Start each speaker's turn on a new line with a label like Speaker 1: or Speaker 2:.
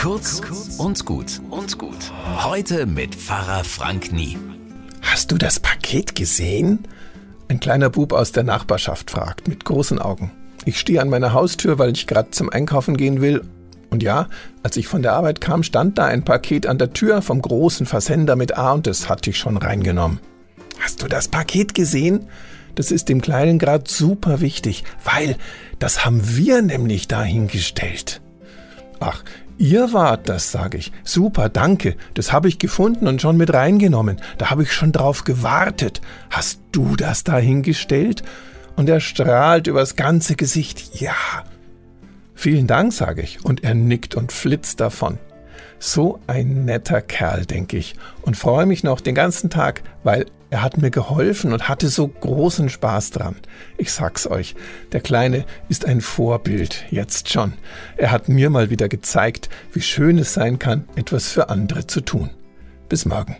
Speaker 1: Kurz und gut und gut. Heute mit Pfarrer Frank Nie.
Speaker 2: Hast du das Paket gesehen? Ein kleiner Bub aus der Nachbarschaft fragt mit großen Augen. Ich stehe an meiner Haustür, weil ich gerade zum Einkaufen gehen will. Und ja, als ich von der Arbeit kam, stand da ein Paket an der Tür vom großen Versender mit A und das hatte ich schon reingenommen. Hast du das Paket gesehen? Das ist dem Kleinen gerade super wichtig, weil das haben wir nämlich dahingestellt. Ach, ihr wart das, sage ich. Super, danke. Das habe ich gefunden und schon mit reingenommen. Da habe ich schon drauf gewartet. Hast du das dahingestellt? Und er strahlt übers ganze Gesicht. Ja. Vielen Dank, sage ich, und er nickt und flitzt davon. So ein netter Kerl, denke ich, und freue mich noch den ganzen Tag, weil er hat mir geholfen und hatte so großen Spaß dran. Ich sag's euch, der Kleine ist ein Vorbild, jetzt schon. Er hat mir mal wieder gezeigt, wie schön es sein kann, etwas für andere zu tun. Bis morgen.